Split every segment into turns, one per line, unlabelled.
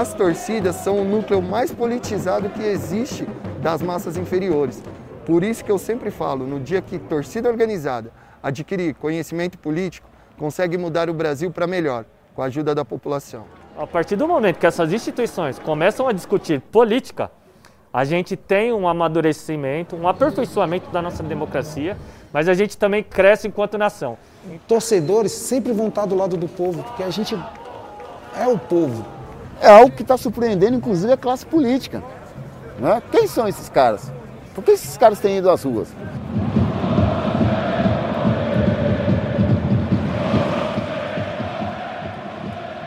as torcidas são o núcleo mais politizado que existe das massas inferiores. Por isso que eu sempre falo, no dia que torcida organizada adquirir conhecimento político, consegue mudar o Brasil para melhor, com a ajuda da população.
A partir do momento que essas instituições começam a discutir política, a gente tem um amadurecimento, um aperfeiçoamento da nossa democracia, mas a gente também cresce enquanto nação.
Torcedores sempre vão estar do lado do povo, porque a gente é o povo.
É algo que está surpreendendo, inclusive, a classe política. Né? Quem são esses caras? Por que esses caras têm ido às ruas?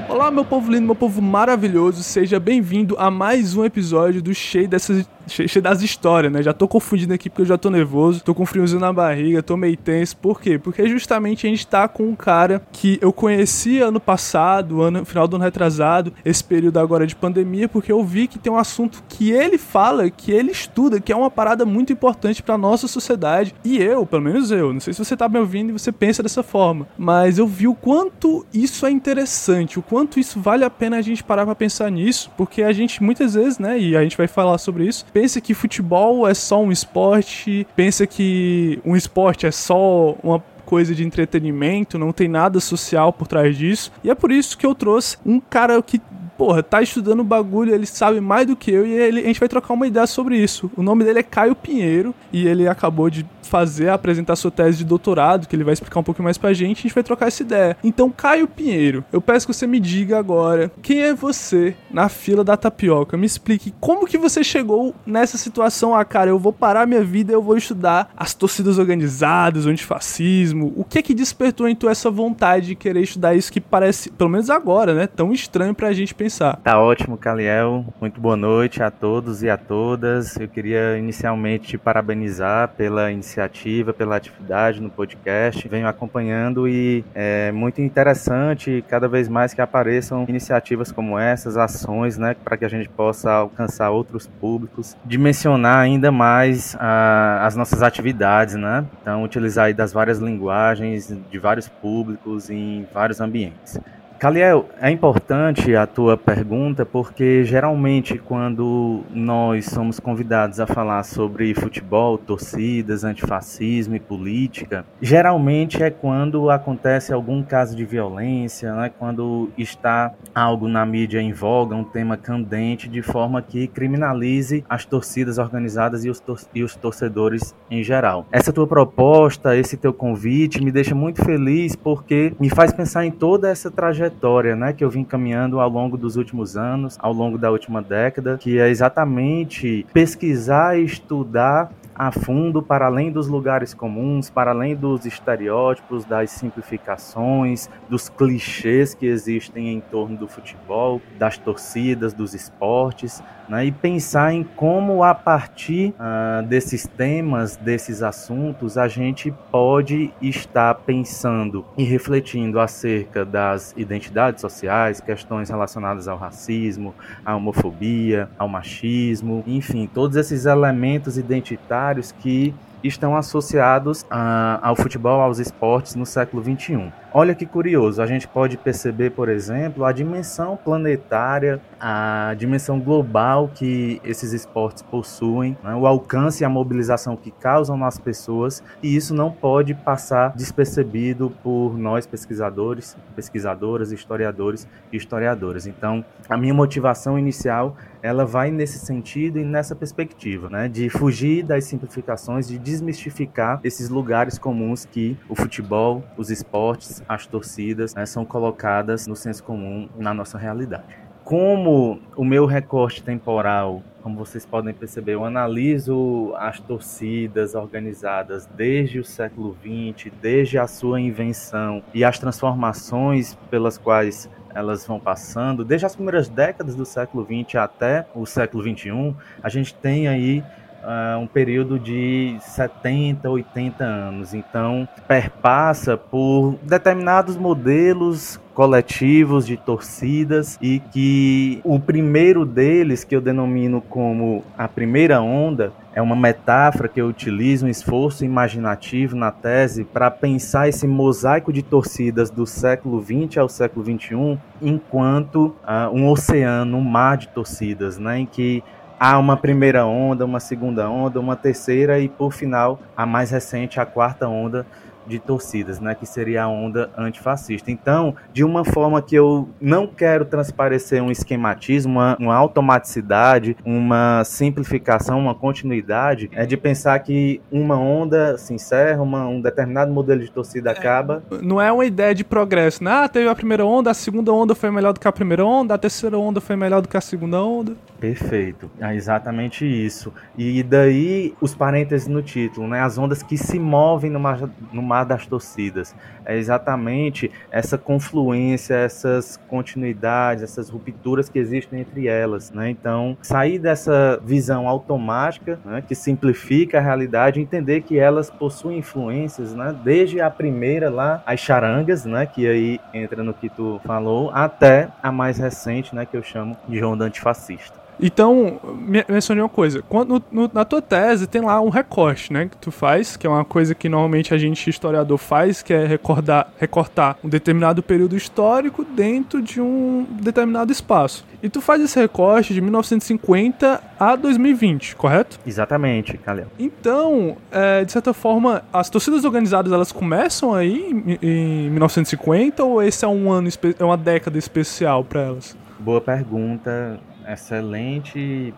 Olá, meu povo lindo, meu povo maravilhoso, seja bem-vindo a mais um episódio do Cheio dessas cheio das histórias, né? Já tô confundindo aqui porque eu já tô nervoso, tô com friozinho na barriga, tô meio tenso. Por quê? Porque justamente a gente tá com um cara que eu conheci ano passado, ano, final do ano retrasado, esse período agora de pandemia, porque eu vi que tem um assunto que ele fala, que ele estuda, que é uma parada muito importante pra nossa sociedade. E eu, pelo menos eu, não sei se você tá me ouvindo e você pensa dessa forma, mas eu vi o quanto isso é interessante, o quanto isso vale a pena a gente parar pra pensar nisso, porque a gente muitas vezes, né, e a gente vai falar sobre isso, pensa que futebol é só um esporte, pensa que um esporte é só uma coisa de entretenimento, não tem nada social por trás disso. E é por isso que eu trouxe um cara que porra, tá estudando bagulho, ele sabe mais do que eu e ele, a gente vai trocar uma ideia sobre isso. O nome dele é Caio Pinheiro e ele acabou de fazer, apresentar sua tese de doutorado, que ele vai explicar um pouco mais pra gente, a gente vai trocar essa ideia. Então, Caio Pinheiro, eu peço que você me diga agora, quem é você na fila da tapioca? Me explique como que você chegou nessa situação, ah, cara, eu vou parar minha vida, eu vou estudar as torcidas organizadas, o antifascismo, o que é que despertou em tu essa vontade de querer estudar isso que parece, pelo menos agora, né, tão estranho pra gente pensar?
Tá ótimo, Caliel, muito boa noite a todos e a todas, eu queria inicialmente te parabenizar pela iniciativa pela atividade no podcast. Venho acompanhando e é muito interessante cada vez mais que apareçam iniciativas como essas, ações, né, para que a gente possa alcançar outros públicos, dimensionar ainda mais a, as nossas atividades, né? Então, utilizar aí das várias linguagens, de vários públicos em vários ambientes. Caliel, é importante a tua pergunta porque geralmente quando nós somos convidados a falar sobre futebol, torcidas, antifascismo e política, geralmente é quando acontece algum caso de violência, né? quando está algo na mídia em voga, um tema candente, de forma que criminalize as torcidas organizadas e os, tor e os torcedores em geral. Essa tua proposta, esse teu convite me deixa muito feliz porque me faz pensar em toda essa trajetória trajetória né, que eu vim caminhando ao longo dos últimos anos, ao longo da última década, que é exatamente pesquisar e estudar a fundo, para além dos lugares comuns, para além dos estereótipos, das simplificações, dos clichês que existem em torno do futebol, das torcidas, dos esportes, né? e pensar em como, a partir uh, desses temas, desses assuntos, a gente pode estar pensando e refletindo acerca das identidades sociais, questões relacionadas ao racismo, à homofobia, ao machismo, enfim, todos esses elementos identitários que estão associados a, ao futebol, aos esportes no século XXI. Olha que curioso, a gente pode perceber, por exemplo, a dimensão planetária, a dimensão global que esses esportes possuem, né? o alcance e a mobilização que causam nas pessoas, e isso não pode passar despercebido por nós pesquisadores, pesquisadoras, historiadores e historiadoras. Então, a minha motivação inicial, ela vai nesse sentido e nessa perspectiva, né? de fugir das simplificações, de desmistificar esses lugares comuns que o futebol, os esportes, as torcidas né, são colocadas no senso comum na nossa realidade. Como o meu recorte temporal, como vocês podem perceber, eu analiso as torcidas organizadas desde o século XX, desde a sua invenção e as transformações pelas quais elas vão passando, desde as primeiras décadas do século XX até o século XXI, a gente tem aí uh, um período de 70, 80 anos. Então, perpassa por determinados modelos coletivos de torcidas e que o primeiro deles, que eu denomino como a primeira onda, é uma metáfora que eu utilizo, um esforço imaginativo na tese para pensar esse mosaico de torcidas do século XX ao século XXI enquanto uh, um oceano, um mar de torcidas, né, em que há uma primeira onda, uma segunda onda, uma terceira e por final a mais recente, a quarta onda de torcidas, né, que seria a onda antifascista. Então, de uma forma que eu não quero transparecer um esquematismo, uma, uma automaticidade, uma simplificação, uma continuidade, é de pensar que uma onda se encerra, uma, um determinado modelo de torcida é, acaba.
Não é uma ideia de progresso, né? Ah, teve a primeira onda, a segunda onda foi melhor do que a primeira onda, a terceira onda foi melhor do que a segunda onda.
Perfeito, é exatamente isso. E daí os parênteses no título, né? As ondas que se movem no mar, no mar das torcidas. É exatamente essa confluência, essas continuidades, essas rupturas que existem entre elas, né? Então, sair dessa visão automática, né, que simplifica a realidade, entender que elas possuem influências, né? Desde a primeira lá, as charangas, né? Que aí entra no que tu falou, até a mais recente, né? Que eu chamo de onda antifascista.
Então, mencionei uma coisa. Quando, no, na tua tese tem lá um recorte, né? Que tu faz, que é uma coisa que normalmente a gente, historiador, faz, que é recordar, recortar um determinado período histórico dentro de um determinado espaço. E tu faz esse recorte de 1950 a 2020, correto?
Exatamente, Calil.
Então, é, de certa forma, as torcidas organizadas elas começam aí em, em 1950 ou esse é um ano, é uma década especial para elas?
Boa pergunta excelente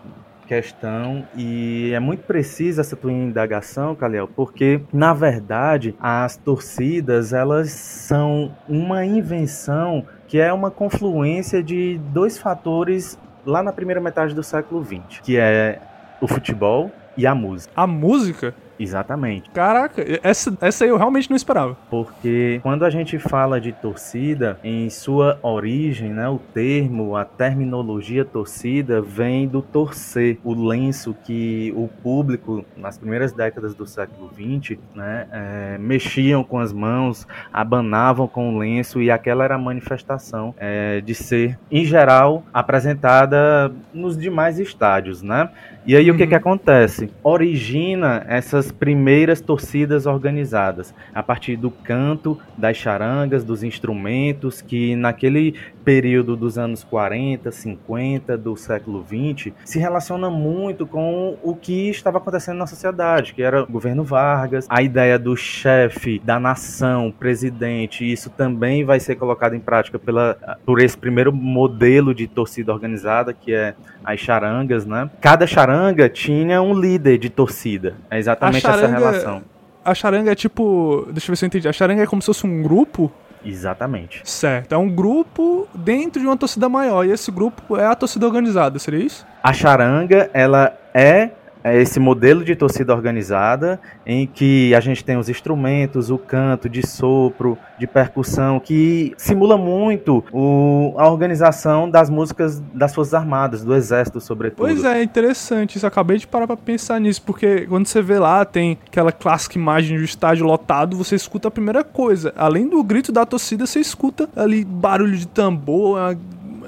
questão e é muito precisa essa tua indagação, Caliel, porque na verdade as torcidas elas são uma invenção que é uma confluência de dois fatores lá na primeira metade do século XX, que é o futebol e a música.
A música?
Exatamente.
Caraca, essa, essa eu realmente não esperava.
Porque quando a gente fala de torcida, em sua origem, né, o termo, a terminologia torcida vem do torcer, o lenço que o público, nas primeiras décadas do século XX, né, é, mexiam com as mãos, abanavam com o lenço e aquela era a manifestação é, de ser, em geral, apresentada nos demais estádios, né? E aí uhum. o que que acontece? Origina essas primeiras torcidas organizadas a partir do canto, das charangas, dos instrumentos que naquele período dos anos 40, 50 do século 20 se relaciona muito com o que estava acontecendo na sociedade, que era o governo Vargas, a ideia do chefe da nação, presidente, isso também vai ser colocado em prática pela, por esse primeiro modelo de torcida organizada, que é as charangas, né? Cada charanga tinha um líder de torcida. É exatamente charanga, essa relação.
A charanga é tipo. Deixa eu ver se eu entendi. A charanga é como se fosse um grupo
Exatamente.
Certo. É um grupo dentro de uma torcida maior. E esse grupo é a torcida organizada, seria isso?
A charanga, ela é é esse modelo de torcida organizada em que a gente tem os instrumentos, o canto de sopro, de percussão, que simula muito o, a organização das músicas das Forças Armadas, do Exército, sobretudo.
Pois é, interessante isso. Acabei de parar para pensar nisso, porque quando você vê lá, tem aquela clássica imagem do estádio lotado, você escuta a primeira coisa. Além do grito da torcida, você escuta ali barulho de tambor,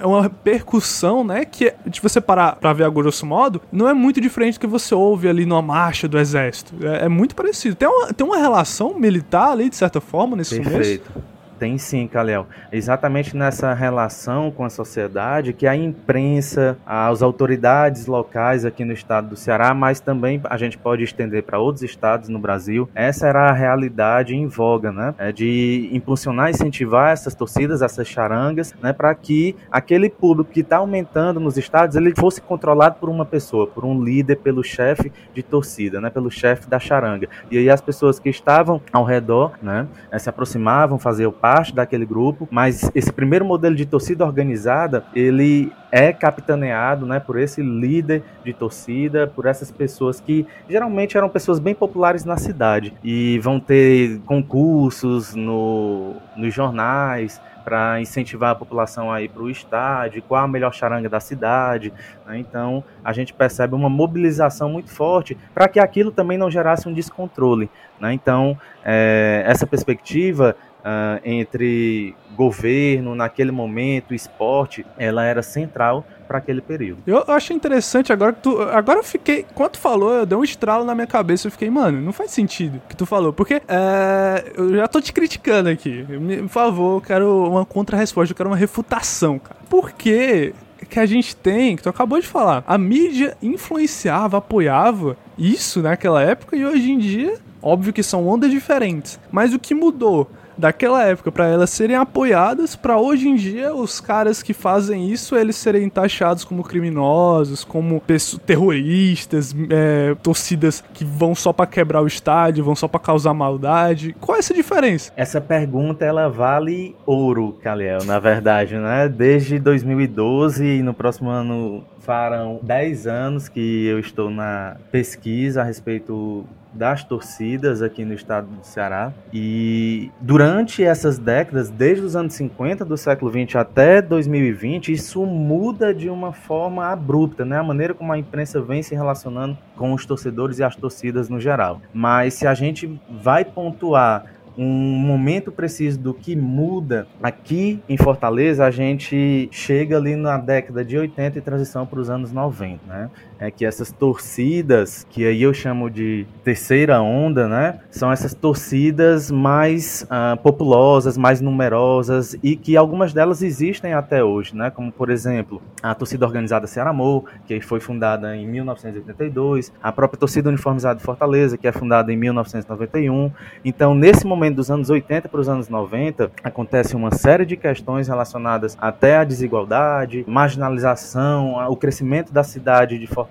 é uma percussão, né? Que, de você parar pra ver a grosso modo, não é muito diferente do que você ouve ali numa marcha do exército. É, é muito parecido. Tem uma, tem uma relação militar ali, de certa forma, nesse
Perfeito. começo? Tem sim, Kalel. Exatamente nessa relação com a sociedade que a imprensa, as autoridades locais aqui no estado do Ceará, mas também a gente pode estender para outros estados no Brasil, essa era a realidade em voga, né? É de impulsionar, incentivar essas torcidas, essas charangas, né? Para que aquele público que está aumentando nos estados, ele fosse controlado por uma pessoa, por um líder, pelo chefe de torcida, né? Pelo chefe da charanga. E aí as pessoas que estavam ao redor, né? Se aproximavam, faziam parte parte daquele grupo, mas esse primeiro modelo de torcida organizada, ele é capitaneado, né, por esse líder de torcida, por essas pessoas que geralmente eram pessoas bem populares na cidade e vão ter concursos no, nos jornais, para incentivar a população a ir para o estádio, qual a melhor charanga da cidade. Né? Então, a gente percebe uma mobilização muito forte para que aquilo também não gerasse um descontrole. Né? Então, é, essa perspectiva uh, entre governo, naquele momento, esporte, ela era central para aquele período.
Eu achei interessante agora que tu. Agora eu fiquei. Quando tu falou, eu dei um estralo na minha cabeça. Eu fiquei, mano, não faz sentido o que tu falou. Porque é, eu já tô te criticando aqui. Por favor, eu quero uma contra-resposta, eu quero uma refutação, cara. Por que que a gente tem, que tu acabou de falar, a mídia influenciava, apoiava isso naquela época e hoje em dia, óbvio que são ondas diferentes. Mas o que mudou? Daquela época para elas serem apoiadas, para hoje em dia os caras que fazem isso eles serem taxados como criminosos, como terroristas, é, torcidas que vão só para quebrar o estádio, vão só para causar maldade. Qual é essa diferença?
Essa pergunta ela vale ouro, Caliel, na verdade, né? Desde 2012 e no próximo ano farão 10 anos que eu estou na pesquisa a respeito das torcidas aqui no estado do Ceará. E durante essas décadas, desde os anos 50 do século 20 até 2020, isso muda de uma forma abrupta, né? A maneira como a imprensa vem se relacionando com os torcedores e as torcidas no geral. Mas se a gente vai pontuar um momento preciso do que muda aqui em Fortaleza, a gente chega ali na década de 80 e transição para os anos 90, né? É que essas torcidas, que aí eu chamo de terceira onda, né? São essas torcidas mais uh, populosas, mais numerosas e que algumas delas existem até hoje, né? Como, por exemplo, a torcida organizada Ceará Amor, que foi fundada em 1982, a própria torcida uniformizada de Fortaleza, que é fundada em 1991. Então, nesse momento dos anos 80 para os anos 90, acontece uma série de questões relacionadas até à desigualdade, marginalização, o crescimento da cidade de Fortaleza,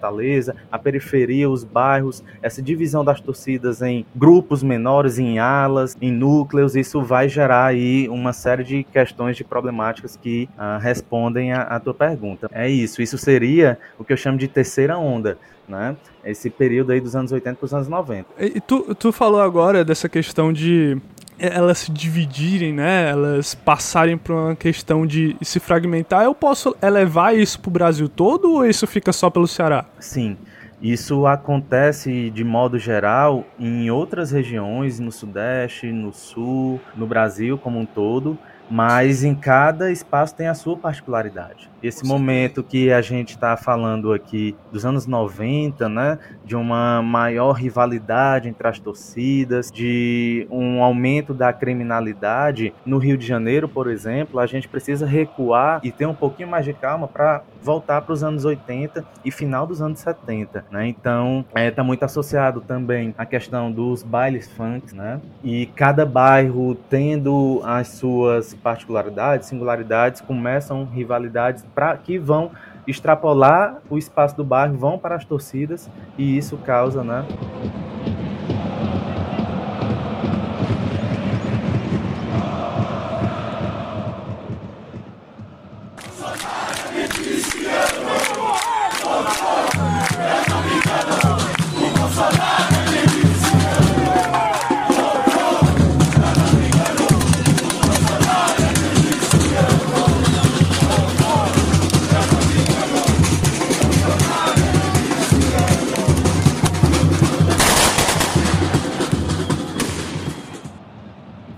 a periferia, os bairros, essa divisão das torcidas em grupos menores, em alas, em núcleos, isso vai gerar aí uma série de questões de problemáticas que uh, respondem à tua pergunta. É isso, isso seria o que eu chamo de terceira onda né? Esse período aí dos anos 80 para os anos 90.
E tu, tu falou agora dessa questão de elas se dividirem, né? Elas passarem por uma questão de se fragmentar. Eu posso elevar isso para o Brasil todo ou isso fica só pelo Ceará?
Sim. Isso acontece de modo geral em outras regiões, no Sudeste, no Sul, no Brasil como um todo, mas em cada espaço tem a sua particularidade esse momento que a gente está falando aqui dos anos 90, né, de uma maior rivalidade entre as torcidas, de um aumento da criminalidade no Rio de Janeiro, por exemplo, a gente precisa recuar e ter um pouquinho mais de calma para voltar para os anos 80 e final dos anos 70, né? Então, está é, muito associado também a questão dos bailes funk, né? E cada bairro tendo as suas particularidades, singularidades, começam rivalidades pra, que vão extrapolar o espaço do bairro, vão para as torcidas e isso causa, né?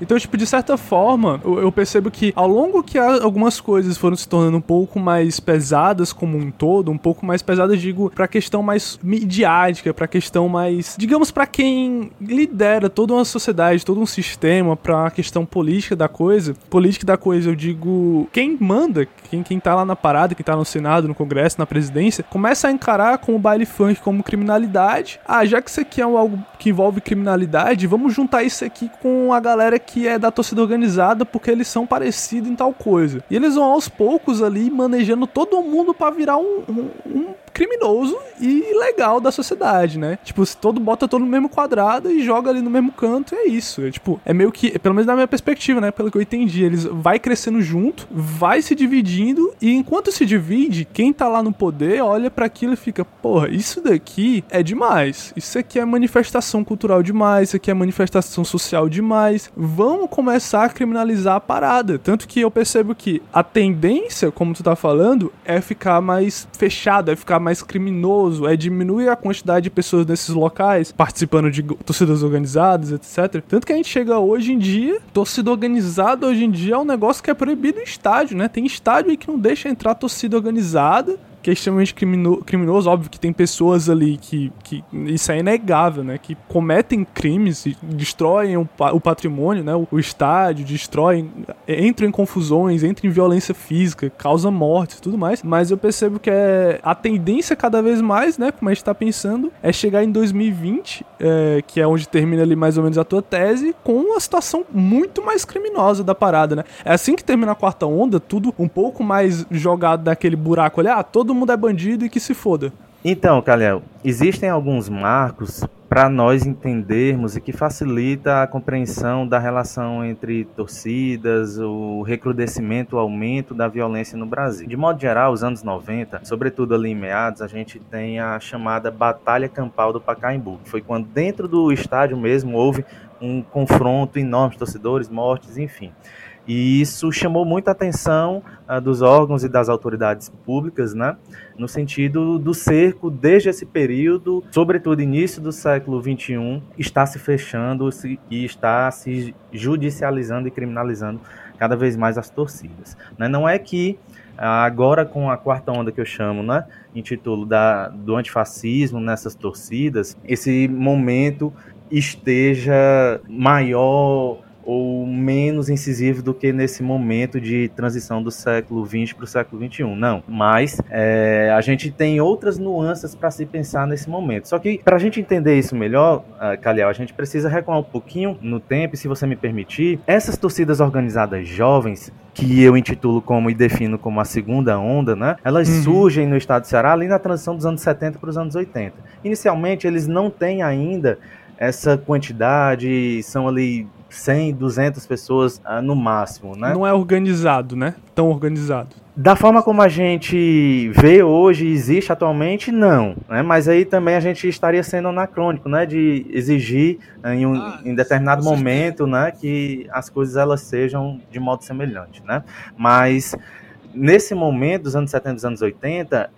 Então, tipo, de certa forma, eu, percebo que ao longo que algumas coisas foram se tornando um pouco mais pesadas como um todo, um pouco mais pesadas, digo, pra questão mais midiática, pra questão mais, digamos, para quem lidera toda uma sociedade, todo um sistema, pra questão política da coisa. Política da coisa, eu digo, quem manda, quem, quem tá lá na parada, quem tá no Senado, no Congresso, na presidência, começa a encarar com o baile funk como criminalidade. Ah, já que isso aqui é algo que envolve criminalidade, vamos juntar isso aqui com a galera que que é da torcida organizada porque eles são parecidos em tal coisa. E eles vão aos poucos ali manejando todo mundo para virar um, um, um criminoso e ilegal da sociedade, né? Tipo, se todo bota todo no mesmo quadrado e joga ali no mesmo canto, é isso. É, tipo, é meio que, pelo menos na minha perspectiva, né? Pelo que eu entendi, eles vai crescendo junto, vai se dividindo e enquanto se divide, quem tá lá no poder olha para aquilo e fica, porra, isso daqui é demais. Isso aqui é manifestação cultural demais, isso aqui é manifestação social demais. Vamos começar a criminalizar a parada. Tanto que eu percebo que a tendência, como tu tá falando, é ficar mais fechado, é ficar mais criminoso, é diminuir a quantidade de pessoas nesses locais, participando de torcidas organizadas, etc. Tanto que a gente chega hoje em dia, torcida organizada hoje em dia é um negócio que é proibido em estádio, né? Tem estádio aí que não deixa entrar torcida organizada que é extremamente crimino, criminoso. Óbvio que tem pessoas ali que, que. Isso é inegável, né? Que cometem crimes, destroem o, o patrimônio, né? O, o, estádio, destroem, entram em confusões, entram em violência física, causam mortes e tudo mais. Mas eu percebo que é a tendência cada vez mais, né? Como a gente tá pensando, é chegar em 2020, é, que é onde termina ali mais ou menos a tua tese, com uma situação muito mais criminosa da parada, né? É assim que termina a quarta onda, tudo um pouco mais jogado naquele buraco ali, ah, todo mundo é bandido e que se foda.
Então, Calhão, existem alguns marcos para nós entendermos e que facilita a compreensão da relação entre torcidas, o recrudescimento, o aumento da violência no Brasil. De modo geral, os anos 90, sobretudo ali em meados, a gente tem a chamada Batalha Campal do Pacaembu, foi quando dentro do estádio mesmo houve um confronto enorme de torcedores, mortes, enfim. E isso chamou muita atenção uh, dos órgãos e das autoridades públicas, né? no sentido do cerco, desde esse período, sobretudo início do século XXI, está se fechando e está se judicializando e criminalizando cada vez mais as torcidas. Né? Não é que ah, agora com a quarta onda que eu chamo, né, intitulo da, do antifascismo nessas torcidas, esse momento esteja maior ou menos incisivo do que nesse momento de transição do século XX para o século XXI. Não, mas é, a gente tem outras nuances para se pensar nesse momento. Só que para a gente entender isso melhor, uh, Caliel, a gente precisa recuar um pouquinho no tempo, se você me permitir. Essas torcidas organizadas jovens que eu intitulo como e defino como a segunda onda, né? Elas uhum. surgem no estado do Ceará ali na transição dos anos 70 para os anos 80. Inicialmente, eles não têm ainda essa quantidade, são ali 100, 200 pessoas uh, no máximo, né?
Não é organizado, né? Tão organizado.
Da forma como a gente vê hoje existe atualmente, não. Né? Mas aí também a gente estaria sendo anacrônico, né? De exigir em, um, ah, em determinado momento, né? Que as coisas elas sejam de modo semelhante, né? Mas nesse momento dos anos 70 dos anos 80,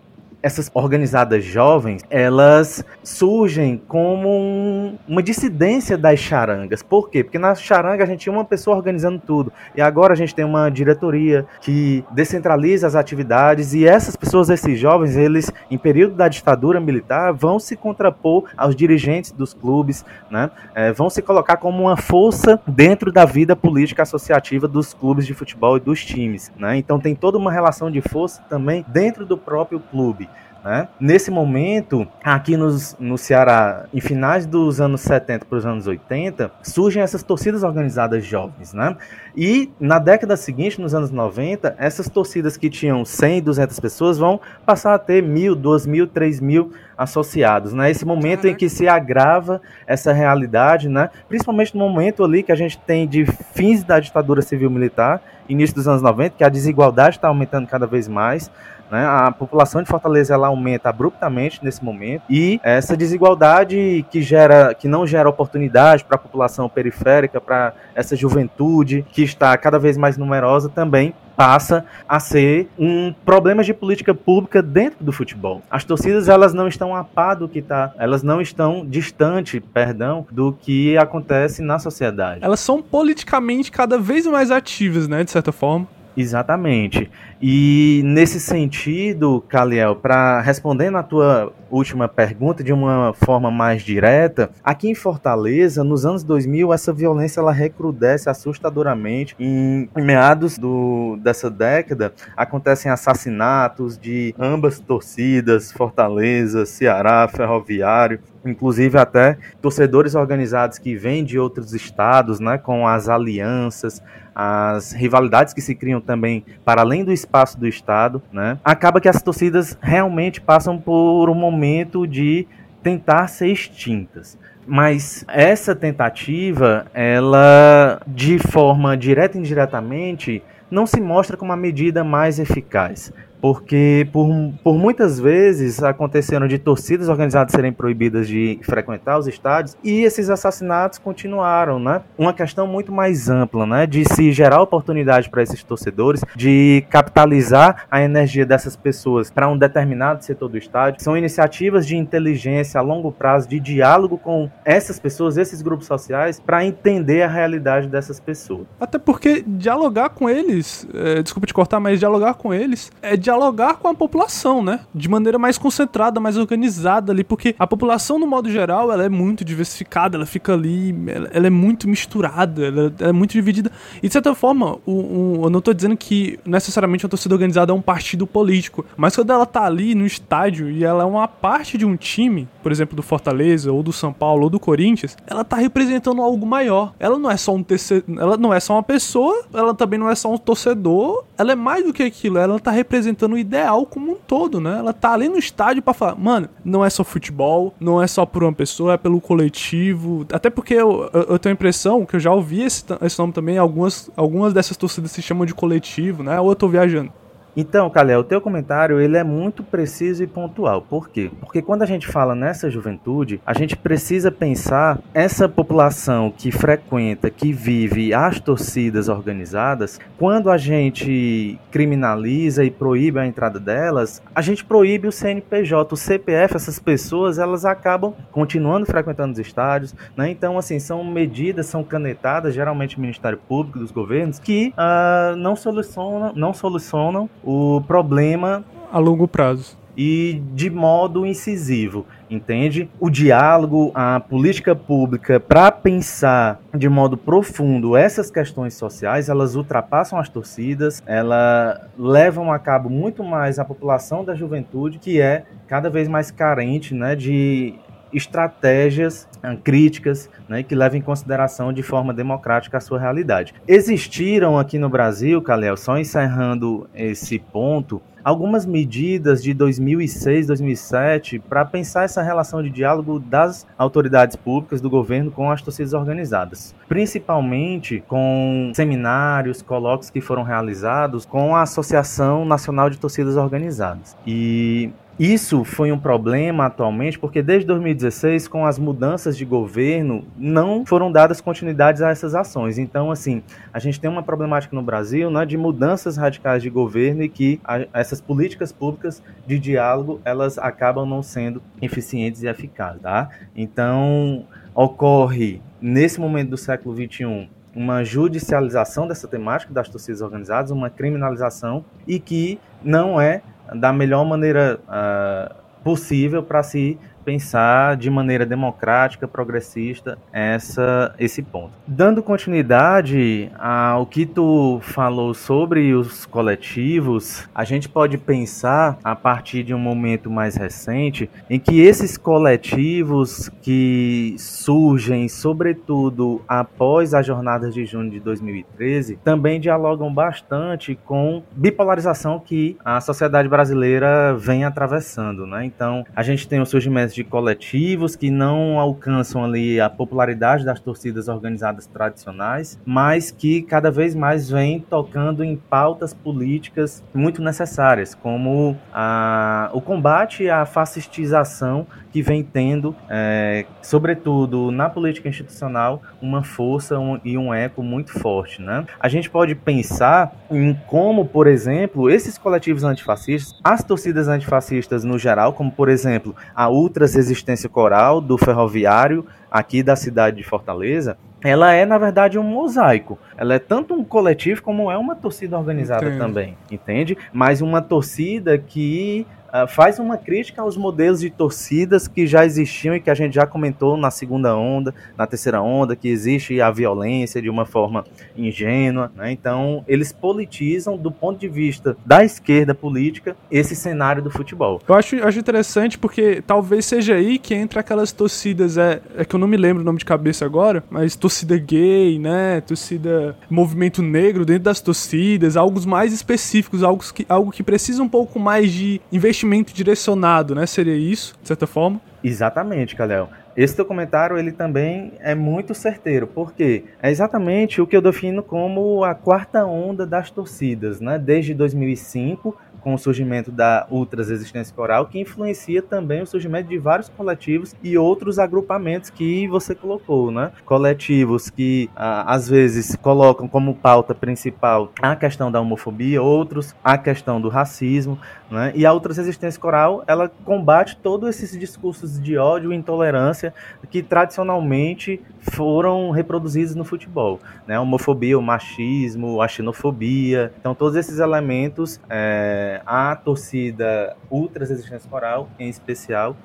essas organizadas jovens, elas surgem como um, uma dissidência das charangas. Por quê? Porque na charanga a gente tinha uma pessoa organizando tudo. E agora a gente tem uma diretoria que descentraliza as atividades e essas pessoas, esses jovens, eles, em período da ditadura militar, vão se contrapor aos dirigentes dos clubes, né? É, vão se colocar como uma força dentro da vida política associativa dos clubes de futebol e dos times. Né? Então tem toda uma relação de força também dentro do próprio clube. Né? Nesse momento, aqui nos, no Ceará, em finais dos anos 70 para os anos 80, surgem essas torcidas organizadas jovens. Né? E na década seguinte, nos anos 90, essas torcidas que tinham 100, 200 pessoas vão passar a ter mil, duas mil, três mil associados. Né? Esse momento em que se agrava essa realidade, né? principalmente no momento ali que a gente tem de fins da ditadura civil-militar, início dos anos 90, que a desigualdade está aumentando cada vez mais. Né? A população de Fortaleza ela aumenta abruptamente nesse momento e essa desigualdade que gera, que não gera oportunidade para a população periférica, para essa juventude que está cada vez mais numerosa também passa a ser um problema de política pública dentro do futebol. As torcidas elas não estão a par do que está, elas não estão distante, perdão, do que acontece na sociedade.
Elas são politicamente cada vez mais ativas, né, de certa forma.
Exatamente. E nesse sentido, Caliel, para responder na tua última pergunta de uma forma mais direta, aqui em Fortaleza, nos anos 2000, essa violência ela recrudesce assustadoramente. Em meados do, dessa década, acontecem assassinatos de ambas torcidas, Fortaleza, Ceará, Ferroviário, inclusive até torcedores organizados que vêm de outros estados, né, com as alianças, as rivalidades que se criam também para além do espaço do Estado, né? Acaba que as torcidas realmente passam por um momento de tentar ser extintas. Mas essa tentativa, ela de forma direta e indiretamente, não se mostra como a medida mais eficaz porque por, por muitas vezes aconteceram de torcidas organizadas serem proibidas de frequentar os estádios e esses assassinatos continuaram, né? Uma questão muito mais ampla, né? De se gerar oportunidade para esses torcedores, de capitalizar a energia dessas pessoas para um determinado setor do estádio. São iniciativas de inteligência a longo prazo, de diálogo com essas pessoas, esses grupos sociais, para entender a realidade dessas pessoas.
Até porque dialogar com eles, é, desculpa te cortar, mas dialogar com eles é dialogar dialogar com a população, né? De maneira mais concentrada, mais organizada ali, porque a população, no modo geral, ela é muito diversificada, ela fica ali, ela, ela é muito misturada, ela, ela, é muito dividida. E de certa forma, o, o, eu não tô dizendo que necessariamente a torcida organizada é um partido político, mas quando ela tá ali no estádio e ela é uma parte de um time, por exemplo, do Fortaleza, ou do São Paulo, ou do Corinthians, ela tá representando algo maior. Ela não é só um terceiro, ela não é só uma pessoa, ela também não é só um torcedor, ela é mais do que aquilo, ela tá representando o ideal como um todo, né? Ela tá ali no estádio para falar, mano, não é só futebol, não é só por uma pessoa, é pelo coletivo. Até porque eu, eu, eu tenho a impressão que eu já ouvi esse, esse nome também, algumas, algumas dessas torcidas se chamam de coletivo, né? Ou eu tô viajando.
Então, Calé, o teu comentário ele é muito preciso e pontual. Por quê? Porque quando a gente fala nessa juventude, a gente precisa pensar essa população que frequenta, que vive as torcidas organizadas, quando a gente criminaliza e proíbe a entrada delas, a gente proíbe o CNPJ, o CPF, essas pessoas, elas acabam continuando frequentando os estádios, né? Então, assim, são medidas, são canetadas, geralmente do Ministério Público, dos governos, que uh, não solucionam, não solucionam o problema
a longo prazo
e de modo incisivo, entende? O diálogo, a política pública para pensar de modo profundo essas questões sociais, elas ultrapassam as torcidas, elas levam a cabo muito mais a população da juventude que é cada vez mais carente, né, de estratégias ah, críticas né, que levam em consideração de forma democrática a sua realidade. Existiram aqui no Brasil, Calel, só encerrando esse ponto, algumas medidas de 2006, 2007 para pensar essa relação de diálogo das autoridades públicas do governo com as torcidas organizadas, principalmente com seminários, colóquios que foram realizados com a Associação Nacional de Torcidas Organizadas. E isso foi um problema atualmente porque desde 2016, com as mudanças de governo, não foram dadas continuidades a essas ações. Então, assim, a gente tem uma problemática no Brasil né, de mudanças radicais de governo e que a, essas políticas públicas de diálogo elas acabam não sendo eficientes e eficazes. Tá? Então, ocorre nesse momento do século XXI uma judicialização dessa temática das torcidas organizadas, uma criminalização e que não é da melhor maneira uh, possível para se pensar de maneira democrática, progressista, essa, esse ponto. Dando continuidade ao que tu falou sobre os coletivos, a gente pode pensar a partir de um momento mais recente em que esses coletivos que surgem, sobretudo após as jornadas de junho de 2013, também dialogam bastante com bipolarização que a sociedade brasileira vem atravessando, né? Então, a gente tem o surgimento de coletivos que não alcançam ali a popularidade das torcidas organizadas tradicionais, mas que cada vez mais vêm tocando em pautas políticas muito necessárias, como a, o combate à fascistização que vem tendo, é, sobretudo na política institucional, uma força um, e um eco muito forte. Né? A gente pode pensar em como, por exemplo, esses coletivos antifascistas, as torcidas antifascistas no geral, como por exemplo a Ultras Resistência Coral do Ferroviário, aqui da cidade de Fortaleza, ela é, na verdade, um mosaico. Ela é tanto um coletivo como é uma torcida organizada Entendo. também, entende? Mas uma torcida que uh, faz uma crítica aos modelos de torcidas que já existiam e que a gente já comentou na segunda onda, na terceira onda, que existe a violência de uma forma ingênua. Né? Então, eles politizam, do ponto de vista da esquerda política, esse cenário do futebol.
Eu acho, acho interessante porque talvez seja aí que entra aquelas torcidas, é, é que eu não me lembro o nome de cabeça agora, mas torcida gay, né? Torcida movimento negro dentro das torcidas, algo mais específicos, algo que, algo que precisa um pouco mais de investimento investimento direcionado, né? Seria isso, de certa forma?
Exatamente, Kalel. Esse teu comentário ele também é muito certeiro, porque é exatamente o que eu defino como a quarta onda das torcidas, né? Desde 2005 com o surgimento da Ultras Resistência Coral, que influencia também o surgimento de vários coletivos e outros agrupamentos que você colocou, né? Coletivos que às vezes colocam como pauta principal a questão da homofobia, outros a questão do racismo, né? E a Ultras Resistência Coral, ela combate todos esses discursos de ódio e intolerância que tradicionalmente foram reproduzidos no futebol, né? A homofobia, o machismo, a xenofobia, então todos esses elementos é, a torcida ultra resistência moral, em especial,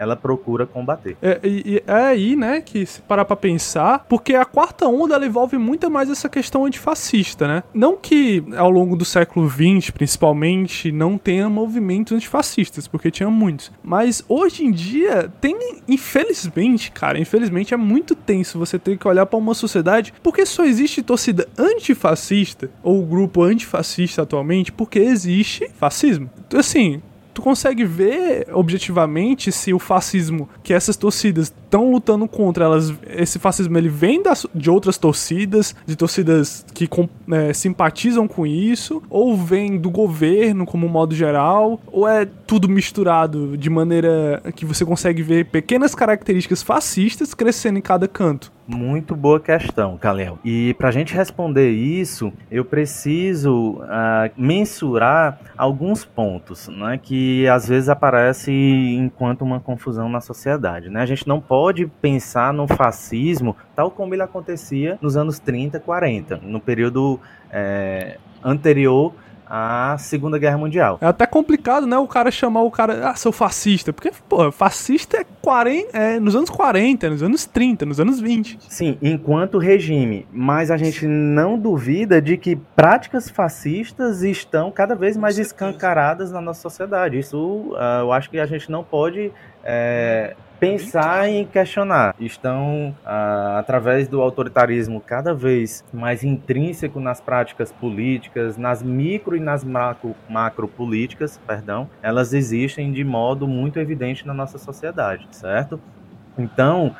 ela procura combater.
É, e, é aí, né, que se parar pra pensar, porque a quarta onda ela envolve muito mais essa questão antifascista, né? Não que ao longo do século XX, principalmente, não tenha movimentos antifascistas, porque tinha muitos. Mas hoje em dia, tem, infelizmente, cara, infelizmente é muito tenso você ter que olhar para uma sociedade, porque só existe torcida antifascista, ou grupo antifascista atualmente, porque existe fascismo. Então, assim, tu consegue ver objetivamente se o fascismo que essas torcidas estão lutando contra elas, esse fascismo ele vem das, de outras torcidas, de torcidas que com, é, simpatizam com isso, ou vem do governo como modo geral, ou é tudo misturado de maneira que você consegue ver pequenas características fascistas crescendo em cada canto.
Muito boa questão, Kalel. E para a gente responder isso, eu preciso uh, mensurar alguns pontos né, que às vezes aparece enquanto uma confusão na sociedade. Né? A gente não pode pensar no fascismo tal como ele acontecia nos anos 30, 40, no período é, anterior a Segunda Guerra Mundial.
É até complicado, né, o cara chamar o cara, ah, seu fascista, porque, pô, fascista é, 40, é nos anos 40, nos anos 30, nos anos 20.
Sim, enquanto regime, mas a gente não duvida de que práticas fascistas estão cada vez mais escancaradas na nossa sociedade. Isso uh, eu acho que a gente não pode é, pensar em questionar. Estão, ah, através do autoritarismo cada vez mais intrínseco nas práticas políticas, nas micro e nas macro, macro políticas, perdão, elas existem de modo muito evidente na nossa sociedade, certo? Então,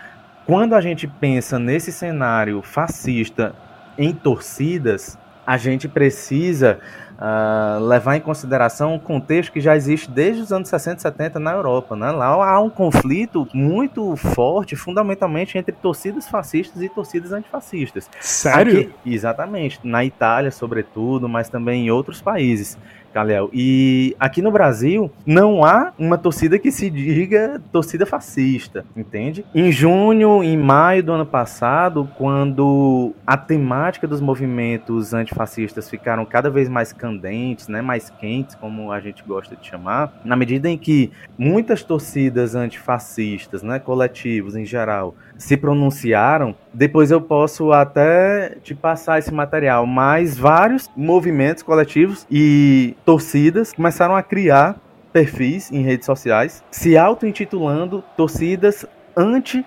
quando a gente pensa nesse cenário fascista em torcidas, a gente precisa uh, levar em consideração um contexto que já existe desde os anos 60 e 70 na Europa. Né? Lá há um conflito muito forte, fundamentalmente, entre torcidas fascistas e torcidas antifascistas.
Sério?
Aqui, exatamente. Na Itália, sobretudo, mas também em outros países. Calel. E aqui no Brasil não há uma torcida que se diga torcida fascista, entende? Em junho, em maio do ano passado, quando a temática dos movimentos antifascistas ficaram cada vez mais candentes, né, mais quentes, como a gente gosta de chamar, na medida em que muitas torcidas antifascistas, né, coletivos em geral, se pronunciaram, depois eu posso até te passar esse material, mas vários movimentos coletivos e torcidas começaram a criar perfis em redes sociais se auto-intitulando torcidas anti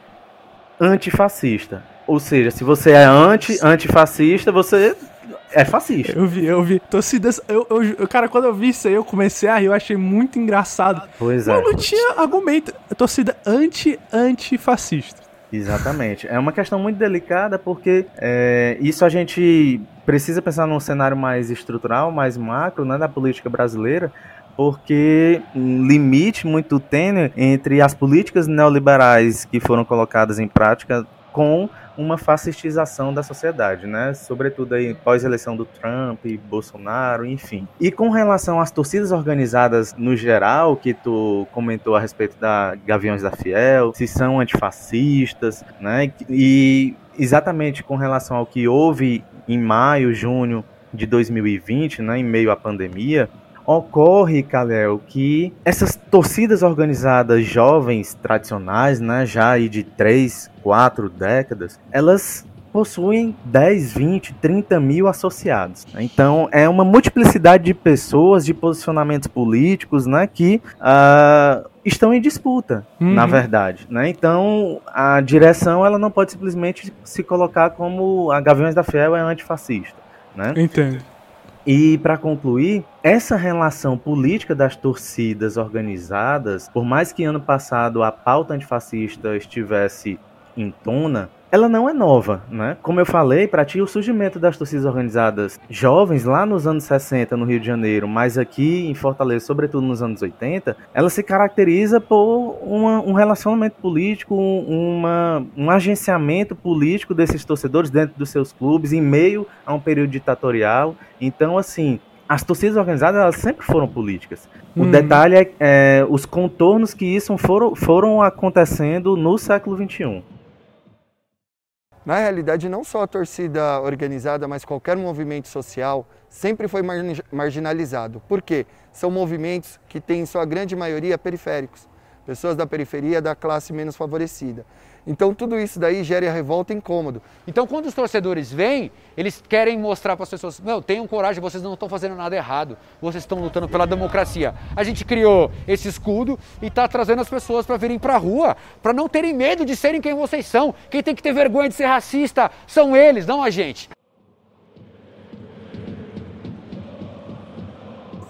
antifascista. Ou seja, se você é anti antifascista, você é fascista.
Eu vi, eu vi. Torcidas. Eu, eu, cara, quando eu vi isso aí, eu comecei a rir, eu achei muito engraçado.
Pois é.
Mas não tinha argumento. Torcida anti-antifascista.
Exatamente. É uma questão muito delicada porque é, isso a gente precisa pensar num cenário mais estrutural, mais macro, né, da política brasileira, porque um limite muito tênue entre as políticas neoliberais que foram colocadas em prática com uma fascistização da sociedade, né? Sobretudo aí pós-eleição do Trump, Bolsonaro, enfim. E com relação às torcidas organizadas no geral, que tu comentou a respeito da Gaviões da Fiel, se são antifascistas, né? E exatamente com relação ao que houve em maio, junho de 2020, né, em meio à pandemia, ocorre, Kalel, que essas torcidas organizadas jovens tradicionais, né, já aí de 3, 4 décadas, elas possuem 10, 20, 30 mil associados. Então é uma multiplicidade de pessoas, de posicionamentos políticos, né, que uh, estão em disputa, uhum. na verdade. Né? Então a direção ela não pode simplesmente se colocar como a Gaviões da Fiel é antifascista. Né?
Entendo.
E para concluir, essa relação política das torcidas organizadas, por mais que ano passado a pauta antifascista estivesse em tona, ela não é nova, né? Como eu falei, para ti o surgimento das torcidas organizadas jovens lá nos anos 60 no Rio de Janeiro, mas aqui em Fortaleza, sobretudo nos anos 80, ela se caracteriza por uma, um relacionamento político, uma, um agenciamento político desses torcedores dentro dos seus clubes em meio a um período ditatorial. Então, assim, as torcidas organizadas elas sempre foram políticas. O hum. detalhe é, é, os contornos que isso foram, foram acontecendo no século XXI.
Na realidade, não só a torcida organizada, mas qualquer movimento social sempre foi marginalizado. Por quê? São movimentos que têm, em sua grande maioria, periféricos. Pessoas da periferia, da classe menos favorecida. Então tudo isso daí gera revolta e incômodo.
Então quando os torcedores vêm, eles querem mostrar para as pessoas, meu, tenham coragem, vocês não estão fazendo nada errado, vocês estão lutando pela democracia. A gente criou esse escudo e está trazendo as pessoas para virem para a rua, para não terem medo de serem quem vocês são. Quem tem que ter vergonha de ser racista são eles, não a gente.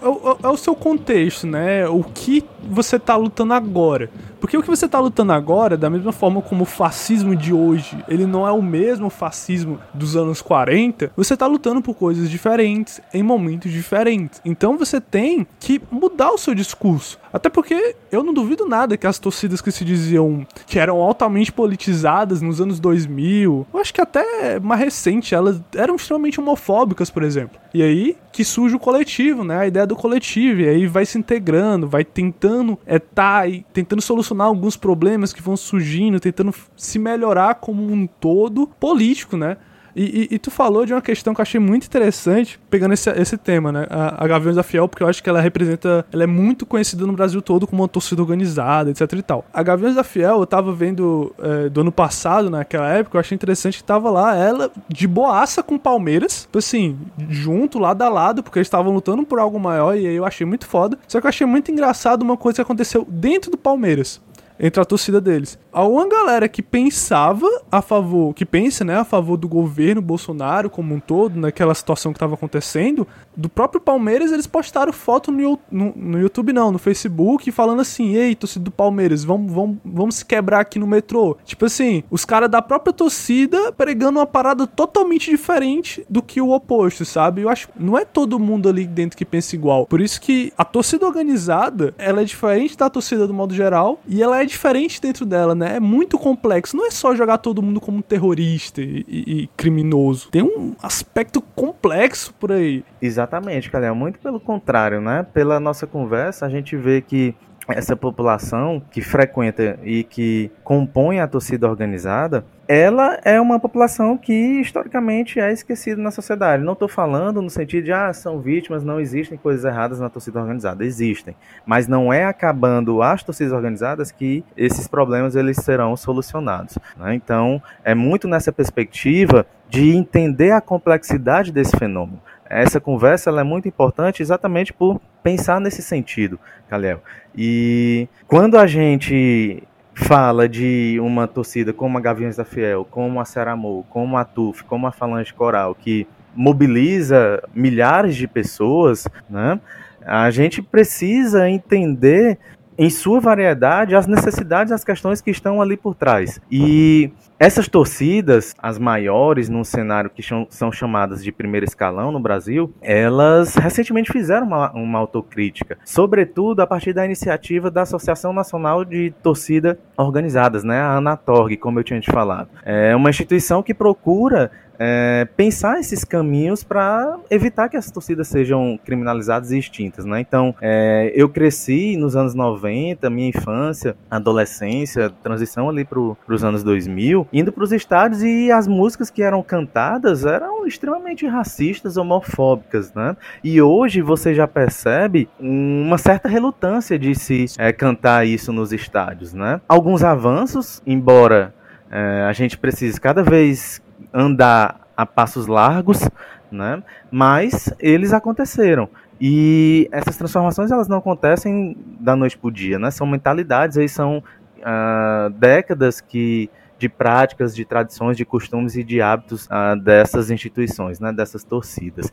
É o, é o seu contexto, né? O que você está lutando agora. Porque o que você está lutando agora, da mesma forma como o fascismo de hoje, ele não é o mesmo fascismo dos anos 40, você está lutando por coisas diferentes, em momentos diferentes. Então você tem que mudar o seu discurso. Até porque eu não duvido nada que as torcidas que se diziam que eram altamente politizadas nos anos 2000, eu acho que até mais recente, elas eram extremamente homofóbicas, por exemplo. E aí que surge o coletivo, né? A ideia do coletivo. E aí vai se integrando, vai tentando é, tá, tentando solucionar alguns problemas que vão surgindo, tentando se melhorar como um todo político, né? E, e, e, tu falou de uma questão que eu achei muito interessante, pegando esse, esse tema, né? A, a Gaviões da Fiel, porque eu acho que ela representa. Ela é muito conhecida no Brasil todo como uma torcida organizada, etc e tal. A Gaviões da Fiel, eu tava vendo é, do ano passado, naquela época, eu achei interessante que tava lá ela de boaça com Palmeiras, tipo assim, junto, lado a lado, porque eles estavam lutando por algo maior, e aí eu achei muito foda. Só que eu achei muito engraçado uma coisa que aconteceu dentro do Palmeiras entre a torcida deles. Há uma galera que pensava a favor, que pensa, né, a favor do governo Bolsonaro como um todo, naquela situação que estava acontecendo, do próprio Palmeiras, eles postaram foto no, no, no, YouTube, não, no Facebook, falando assim: ei, torcida do Palmeiras, vamos, vamos, vamos se quebrar aqui no metrô. Tipo assim, os caras da própria torcida pregando uma parada totalmente diferente do que o oposto, sabe? Eu acho não é todo mundo ali dentro que pensa igual. Por isso que a torcida organizada, ela é diferente da torcida do modo geral e ela é diferente dentro dela, né? É muito complexo. Não é só jogar todo mundo como terrorista e, e, e criminoso. Tem um aspecto complexo por aí.
Exatamente, Calhão. Muito pelo contrário, né? Pela nossa conversa, a gente vê que essa população que frequenta e que compõe a torcida organizada, ela é uma população que historicamente é esquecida na sociedade. Não estou falando no sentido de ah, são vítimas, não existem coisas erradas na torcida organizada. Existem. Mas não é acabando as torcidas organizadas que esses problemas eles serão solucionados. Né? Então, é muito nessa perspectiva de entender a complexidade desse fenômeno. Essa conversa é muito importante exatamente por pensar nesse sentido, Calel. E quando a gente fala de uma torcida como a Gaviões da Fiel, como a Ceramou, como a TUF, como a Falange Coral, que mobiliza milhares de pessoas, né? A gente precisa entender em sua variedade as necessidades, as questões que estão ali por trás. E essas torcidas, as maiores num cenário que são chamadas de primeiro escalão no Brasil, elas recentemente fizeram uma, uma autocrítica, sobretudo a partir da iniciativa da Associação Nacional de Torcida Organizadas, né, a Anatorg, como eu tinha te falado. É uma instituição que procura é, pensar esses caminhos para evitar que as torcidas sejam criminalizadas e extintas, né? Então, é, eu cresci nos anos 90, minha infância, adolescência, transição ali para os anos 2000, indo para os estádios e as músicas que eram cantadas eram extremamente racistas, homofóbicas, né? E hoje você já percebe uma certa relutância de se é, cantar isso nos estádios, né? Alguns avanços, embora é, a gente precise cada vez andar a passos largos, né? Mas eles aconteceram. E essas transformações elas não acontecem da noite para o dia, né? São mentalidades, aí são uh, décadas que de práticas, de tradições, de costumes e de hábitos uh, dessas instituições, né? Dessas torcidas.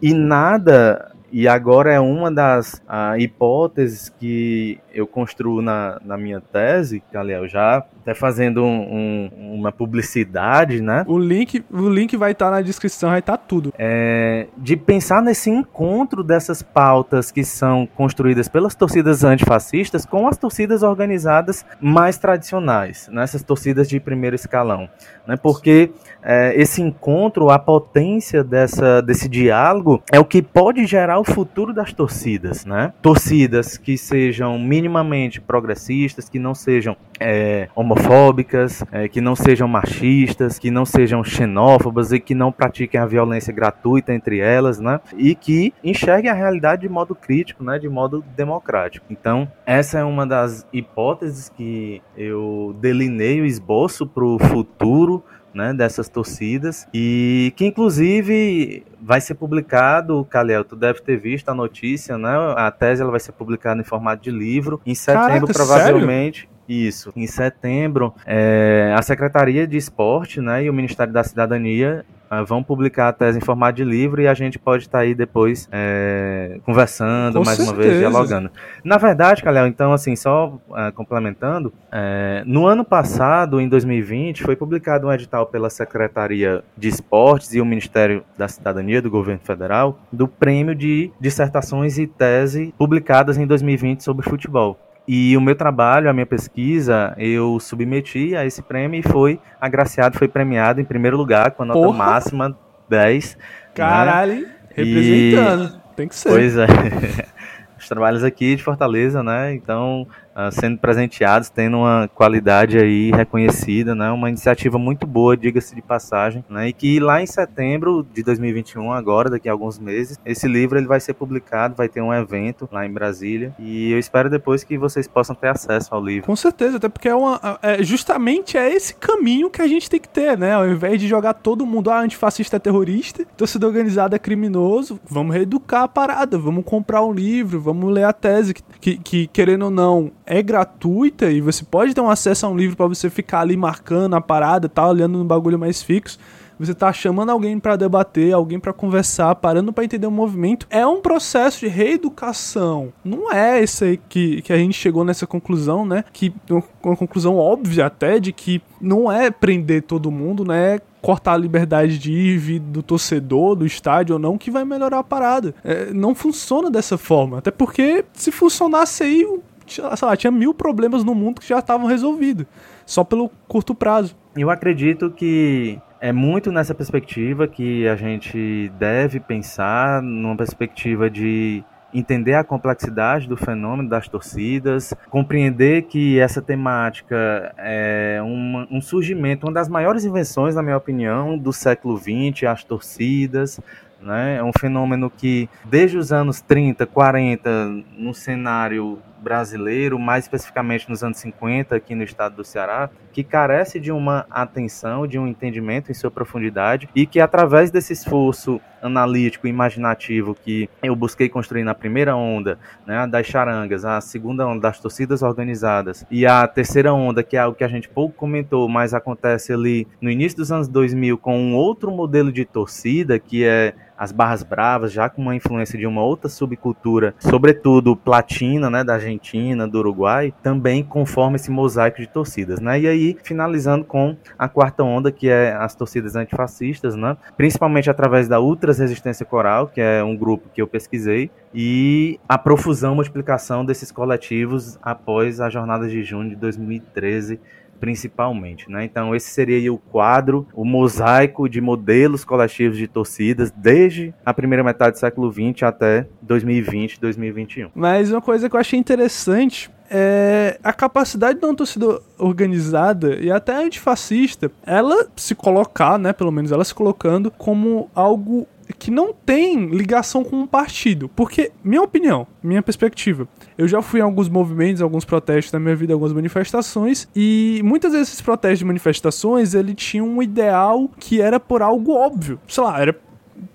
E nada e agora é uma das uh, hipóteses que eu construo na, na minha tese, que aliás, já até fazendo um, um, uma publicidade, né?
O link, o link vai estar tá na descrição, vai estar tá tudo.
É, de pensar nesse encontro dessas pautas que são construídas pelas torcidas antifascistas com as torcidas organizadas mais tradicionais, nessas né? torcidas de primeiro escalão. Né? Porque é, esse encontro, a potência dessa, desse diálogo é o que pode gerar o futuro das torcidas, né? Torcidas que sejam minimamente progressistas, que não sejam é, homofóbicas, é, que não sejam machistas, que não sejam xenófobas e que não pratiquem a violência gratuita entre elas, né? E que enxerguem a realidade de modo crítico, né? De modo democrático. Então, essa é uma das hipóteses que eu delineio, esboço para o futuro né, dessas torcidas e que inclusive vai ser publicado, Calhel, tu deve ter visto a notícia, né? A tese ela vai ser publicada em formato de livro em setembro
Caraca,
provavelmente. Sério? Isso. Em setembro, é, a Secretaria de Esporte né, e o Ministério da Cidadania vão publicar a tese em formato de livro e a gente pode estar tá aí depois é, conversando, Com mais certeza. uma vez, dialogando. Na verdade, Calhão, então, assim, só uh, complementando, é, no ano passado, em 2020, foi publicado um edital pela Secretaria de Esportes e o Ministério da Cidadania do Governo Federal do prêmio de dissertações e tese publicadas em 2020 sobre futebol. E o meu trabalho, a minha pesquisa, eu submeti a esse prêmio e foi agraciado, foi premiado em primeiro lugar com a nota Porra. máxima 10. Né?
Caralho, né? representando. E... Tem que ser.
Pois é. Os trabalhos aqui de Fortaleza, né? Então, sendo presenteados, tendo uma qualidade aí reconhecida, né? Uma iniciativa muito boa, diga-se de passagem, né? E que lá em setembro de 2021, agora, daqui a alguns meses, esse livro ele vai ser publicado, vai ter um evento lá em Brasília e eu espero depois que vocês possam ter acesso ao livro.
Com certeza, até porque é uma, é, justamente é esse caminho que a gente tem que ter, né? Ao invés de jogar todo mundo, ah, antifascista é terrorista, torcida organizada é criminoso, vamos reeducar a parada, vamos comprar um livro, vamos ler a tese, que, que, que querendo ou não, é gratuita e você pode ter um acesso a um livro para você ficar ali marcando a parada, tá olhando no bagulho mais fixo. Você tá chamando alguém para debater, alguém para conversar, parando para entender o movimento. É um processo de reeducação. Não é esse aí que, que a gente chegou nessa conclusão, né? Que uma conclusão óbvia até de que não é prender todo mundo, né? cortar a liberdade de ir vir do torcedor, do estádio ou não, que vai melhorar a parada. É, não funciona dessa forma. Até porque se funcionasse aí, sei lá, tinha mil problemas no mundo que já estavam resolvidos, só pelo curto prazo.
Eu acredito que é muito nessa perspectiva que a gente deve pensar, numa perspectiva de entender a complexidade do fenômeno das torcidas, compreender que essa temática é um surgimento, uma das maiores invenções, na minha opinião, do século XX, as torcidas, né? É um fenômeno que, desde os anos 30, 40, no cenário brasileiro, mais especificamente nos anos 50, aqui no estado do Ceará, que carece de uma atenção, de um entendimento em sua profundidade e que, através desse esforço analítico imaginativo que eu busquei construir na primeira onda, né, das charangas, a segunda onda das torcidas organizadas e a terceira onda, que é algo que a gente pouco comentou, mas acontece ali no início dos anos 2000 com um outro modelo de torcida, que é as Barras Bravas, já com uma influência de uma outra subcultura, sobretudo platina, né, da Argentina, do Uruguai, também conforma esse mosaico de torcidas, né? E aí, finalizando com a quarta onda, que é as torcidas antifascistas, né? Principalmente através da Ultras Resistência Coral, que é um grupo que eu pesquisei, e a profusão, multiplicação desses coletivos após a jornada de junho de 2013 principalmente, né? Então esse seria o quadro, o mosaico de modelos coletivos de torcidas desde a primeira metade do século XX até 2020, 2021.
Mas uma coisa que eu achei interessante é a capacidade de uma torcida organizada e até antifascista, ela se colocar, né, pelo menos ela se colocando como algo que não tem ligação com um partido. Porque, minha opinião, minha perspectiva, eu já fui em alguns movimentos, alguns protestos na minha vida, algumas manifestações, e muitas vezes esses protestos e manifestações, ele tinha um ideal que era por algo óbvio. Sei lá, era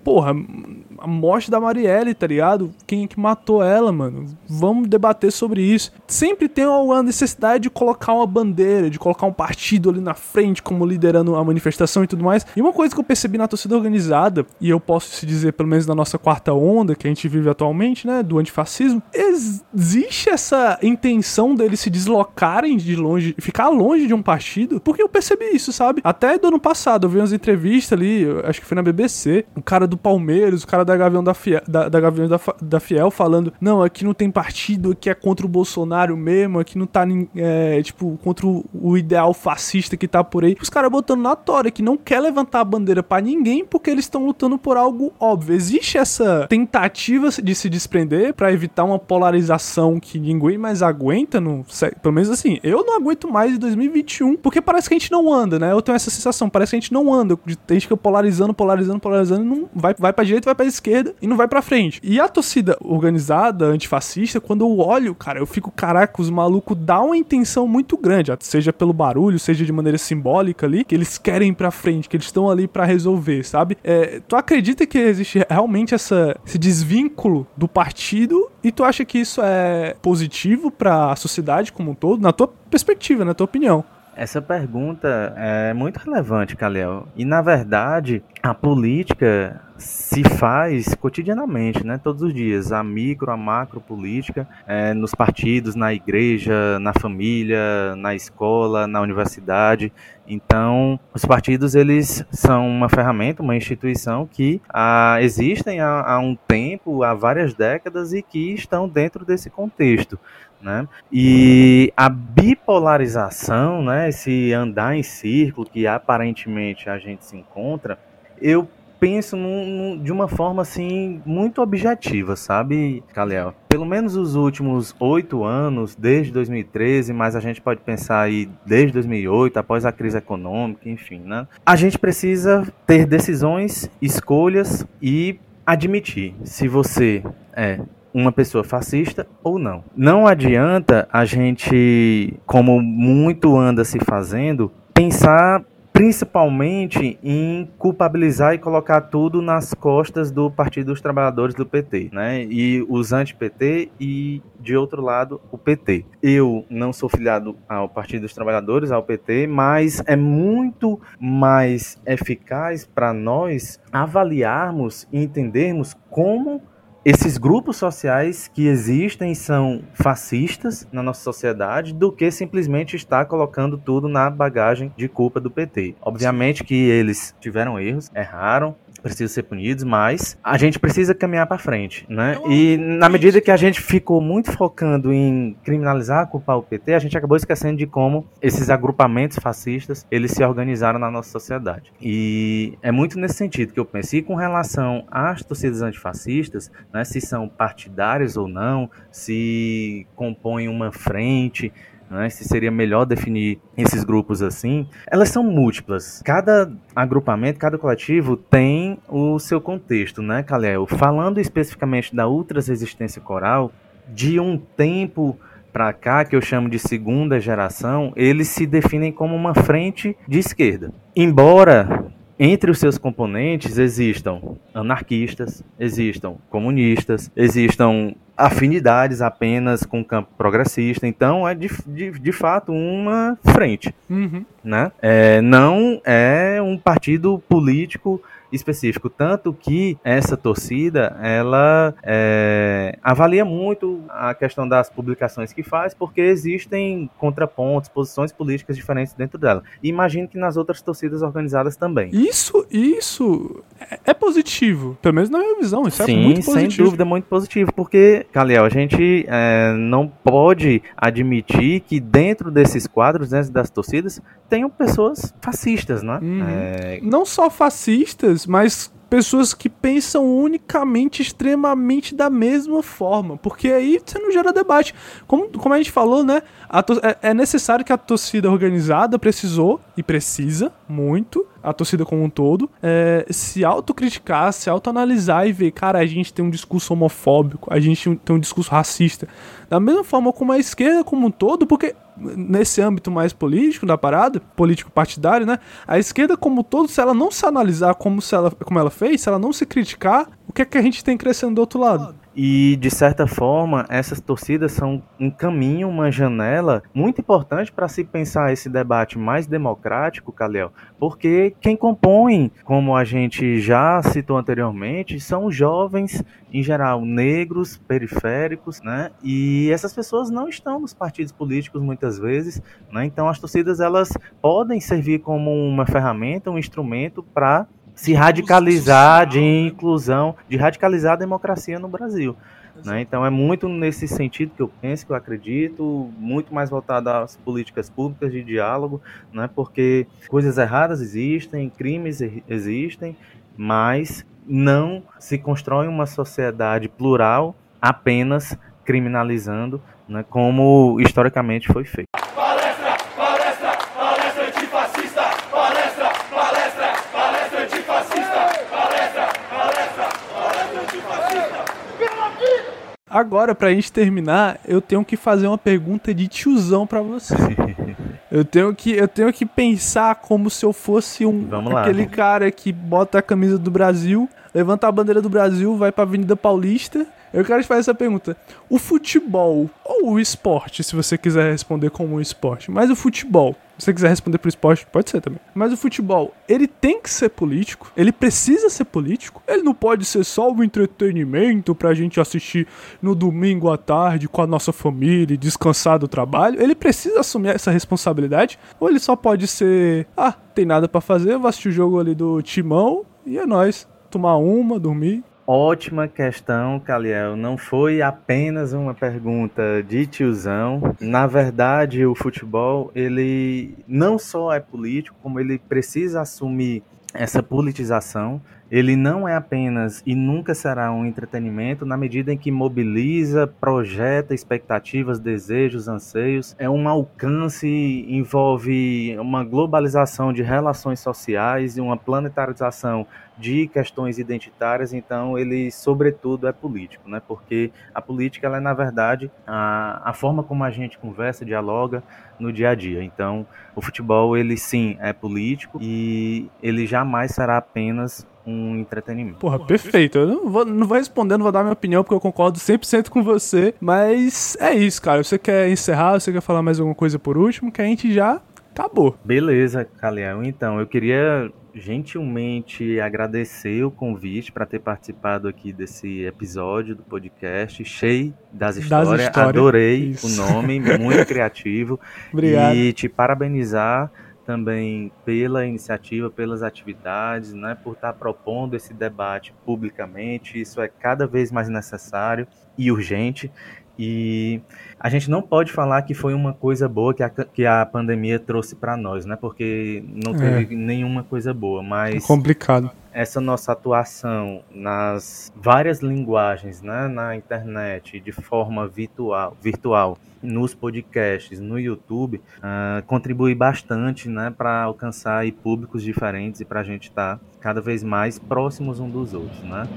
porra, a morte da Marielle, tá ligado? Quem é que matou ela, mano? Vamos debater sobre isso. Sempre tem uma necessidade de colocar uma bandeira, de colocar um partido ali na frente, como liderando a manifestação e tudo mais. E uma coisa que eu percebi na torcida organizada, e eu posso se dizer, pelo menos na nossa quarta onda que a gente vive atualmente, né, do antifascismo, existe essa intenção deles se deslocarem de longe, ficar longe de um partido, porque eu percebi isso, sabe? Até do ano passado, eu vi umas entrevistas ali, acho que foi na BBC, o cara do Palmeiras, o cara da Gavião da Fiel, da, da Gavião da, da, Fiel falando: não, aqui não tem partido, aqui é contra o Bolsonaro mesmo, aqui não tá, é, tipo, contra o, ideal fascista que tá por aí. Os caras botando na tora que não quer levantar a bandeira para ninguém porque eles estão lutando por algo óbvio. Existe essa tentativa de se desprender para evitar uma polarização que ninguém mais aguenta, no, pelo menos assim, eu não aguento mais em 2021, porque parece que a gente não anda, né? Eu tenho essa sensação, parece que a gente não anda, a gente fica polarizando, polarizando, polarizando, não vai, vai pra direita, vai pra e não vai pra frente. E a torcida organizada, antifascista, quando eu olho, cara, eu fico, caraca, os malucos dão uma intenção muito grande, seja pelo barulho, seja de maneira simbólica ali, que eles querem ir pra frente, que eles estão ali para resolver, sabe? É, tu acredita que existe realmente essa, esse desvínculo do partido e tu acha que isso é positivo para a sociedade como um todo, na tua perspectiva, na tua opinião?
Essa pergunta é muito relevante, Kalel. E na verdade, a política se faz cotidianamente, né? Todos os dias, a micro, a macro política, é, nos partidos, na igreja, na família, na escola, na universidade. Então, os partidos eles são uma ferramenta, uma instituição que ah, existem há, há um tempo, há várias décadas e que estão dentro desse contexto. Né? E a bipolarização, né, esse andar em círculo que aparentemente a gente se encontra, eu penso num, num, de uma forma assim muito objetiva, sabe, Calel? Pelo menos os últimos oito anos, desde 2013, mas a gente pode pensar aí desde 2008, após a crise econômica, enfim, né? A gente precisa ter decisões, escolhas e admitir se você é uma pessoa fascista ou não. Não adianta a gente, como muito anda se fazendo, pensar principalmente em culpabilizar e colocar tudo nas costas do Partido dos Trabalhadores do PT, né? E os anti-PT e de outro lado o PT. Eu não sou filiado ao Partido dos Trabalhadores, ao PT, mas é muito mais eficaz para nós avaliarmos e entendermos como esses grupos sociais que existem são fascistas na nossa sociedade do que simplesmente estar colocando tudo na bagagem de culpa do PT. Obviamente que eles tiveram erros, erraram, precisam ser punidos, mas a gente precisa caminhar para frente, né? E na medida que a gente ficou muito focando em criminalizar, culpar o PT, a gente acabou esquecendo de como esses agrupamentos fascistas eles se organizaram na nossa sociedade. E é muito nesse sentido que eu pensei com relação às torcidas antifascistas, né? Se são partidárias ou não, se compõem uma frente, né, se seria melhor definir esses grupos assim, elas são múltiplas. Cada agrupamento, cada coletivo tem o seu contexto, né, Kalel? Falando especificamente da ultra resistência coral, de um tempo para cá, que eu chamo de segunda geração, eles se definem como uma frente de esquerda. Embora entre os seus componentes existam anarquistas, existam comunistas, existam afinidades apenas com o campo progressista. Então é de, de, de fato uma frente. Uhum. Né? É, não é um partido político específico, tanto que essa torcida ela é, avalia muito a questão das publicações que faz, porque existem contrapontos, posições políticas diferentes dentro dela. E imagino que nas outras torcidas organizadas também.
Isso, isso é, é positivo, pelo menos na minha visão. Isso é
Sim,
é muito
positivo. sem dúvida, muito positivo, porque, Caliel, a gente é, não pode admitir que dentro desses quadros, dentro das torcidas, tenham pessoas fascistas, né?
Uhum. É... Não só fascistas mas pessoas que pensam unicamente, extremamente da mesma forma. Porque aí você não gera debate. Como, como a gente falou, né? É, é necessário que a torcida organizada precisou e precisa muito, a torcida como um todo, é, se autocriticar, se autoanalisar e ver, cara, a gente tem um discurso homofóbico, a gente tem um discurso racista. Da mesma forma como a esquerda como um todo, porque nesse âmbito mais político da parada, político partidário, né? A esquerda como todo, se ela não se analisar como, se ela, como ela fez, se ela não se criticar, o que é que a gente tem crescendo do outro lado?
E, de certa forma, essas torcidas são um caminho, uma janela muito importante para se pensar esse debate mais democrático, Calel, porque quem compõe, como a gente já citou anteriormente, são jovens, em geral, negros, periféricos, né? E essas pessoas não estão nos partidos políticos muitas vezes, né? Então, as torcidas elas podem servir como uma ferramenta, um instrumento para se radicalizar de inclusão, de radicalizar a democracia no Brasil. Né? Então é muito nesse sentido que eu penso, que eu acredito, muito mais voltado às políticas públicas de diálogo, né? porque coisas erradas existem, crimes existem, mas não se constrói uma sociedade plural apenas criminalizando, né? como historicamente foi feito.
Agora, pra gente terminar, eu tenho que fazer uma pergunta de tiozão para você. eu tenho que eu tenho que pensar como se eu fosse um
lá.
aquele cara que bota a camisa do Brasil, levanta a bandeira do Brasil, vai pra Avenida Paulista. Eu quero te fazer essa pergunta. O futebol ou o esporte, se você quiser responder como um esporte, mas o futebol, se você quiser responder pro esporte, pode ser também. Mas o futebol, ele tem que ser político, ele precisa ser político, ele não pode ser só um entretenimento pra gente assistir no domingo à tarde com a nossa família e descansar do trabalho. Ele precisa assumir essa responsabilidade, ou ele só pode ser, ah, tem nada para fazer, vou assistir o jogo ali do Timão e é nóis. Tomar uma, dormir.
Ótima questão, Caliel. Não foi apenas uma pergunta de tiozão. Na verdade, o futebol, ele não só é político, como ele precisa assumir essa politização. Ele não é apenas e nunca será um entretenimento na medida em que mobiliza, projeta expectativas, desejos, anseios. É um alcance, envolve uma globalização de relações sociais e uma planetarização de questões identitárias, então ele, sobretudo, é político, né? porque a política, ela é, na verdade, a, a forma como a gente conversa, dialoga no dia a dia. Então, o futebol, ele sim é político e ele jamais será apenas um entretenimento.
Porra, perfeito. Eu não vou, não vou responder, não vou dar minha opinião, porque eu concordo 100% com você. Mas é isso, cara. Você quer encerrar? Você quer falar mais alguma coisa por último? Que a gente já acabou.
Beleza, Caliel. Então, eu queria gentilmente agradecer o convite para ter participado aqui desse episódio do podcast, cheio das histórias. Das histórias. Adorei Isso. o nome, muito criativo.
Obrigado.
E te parabenizar também pela iniciativa, pelas atividades, né, por estar propondo esse debate publicamente. Isso é cada vez mais necessário e urgente. E a gente não pode falar que foi uma coisa boa que a, que a pandemia trouxe para nós, né? Porque não teve é. nenhuma coisa boa, mas
é complicado.
Essa nossa atuação nas várias linguagens, né, na internet, de forma virtual, virtual nos podcasts, no YouTube, uh, contribui bastante, né, para alcançar aí, públicos diferentes e para a gente estar tá cada vez mais próximos um dos outros, né?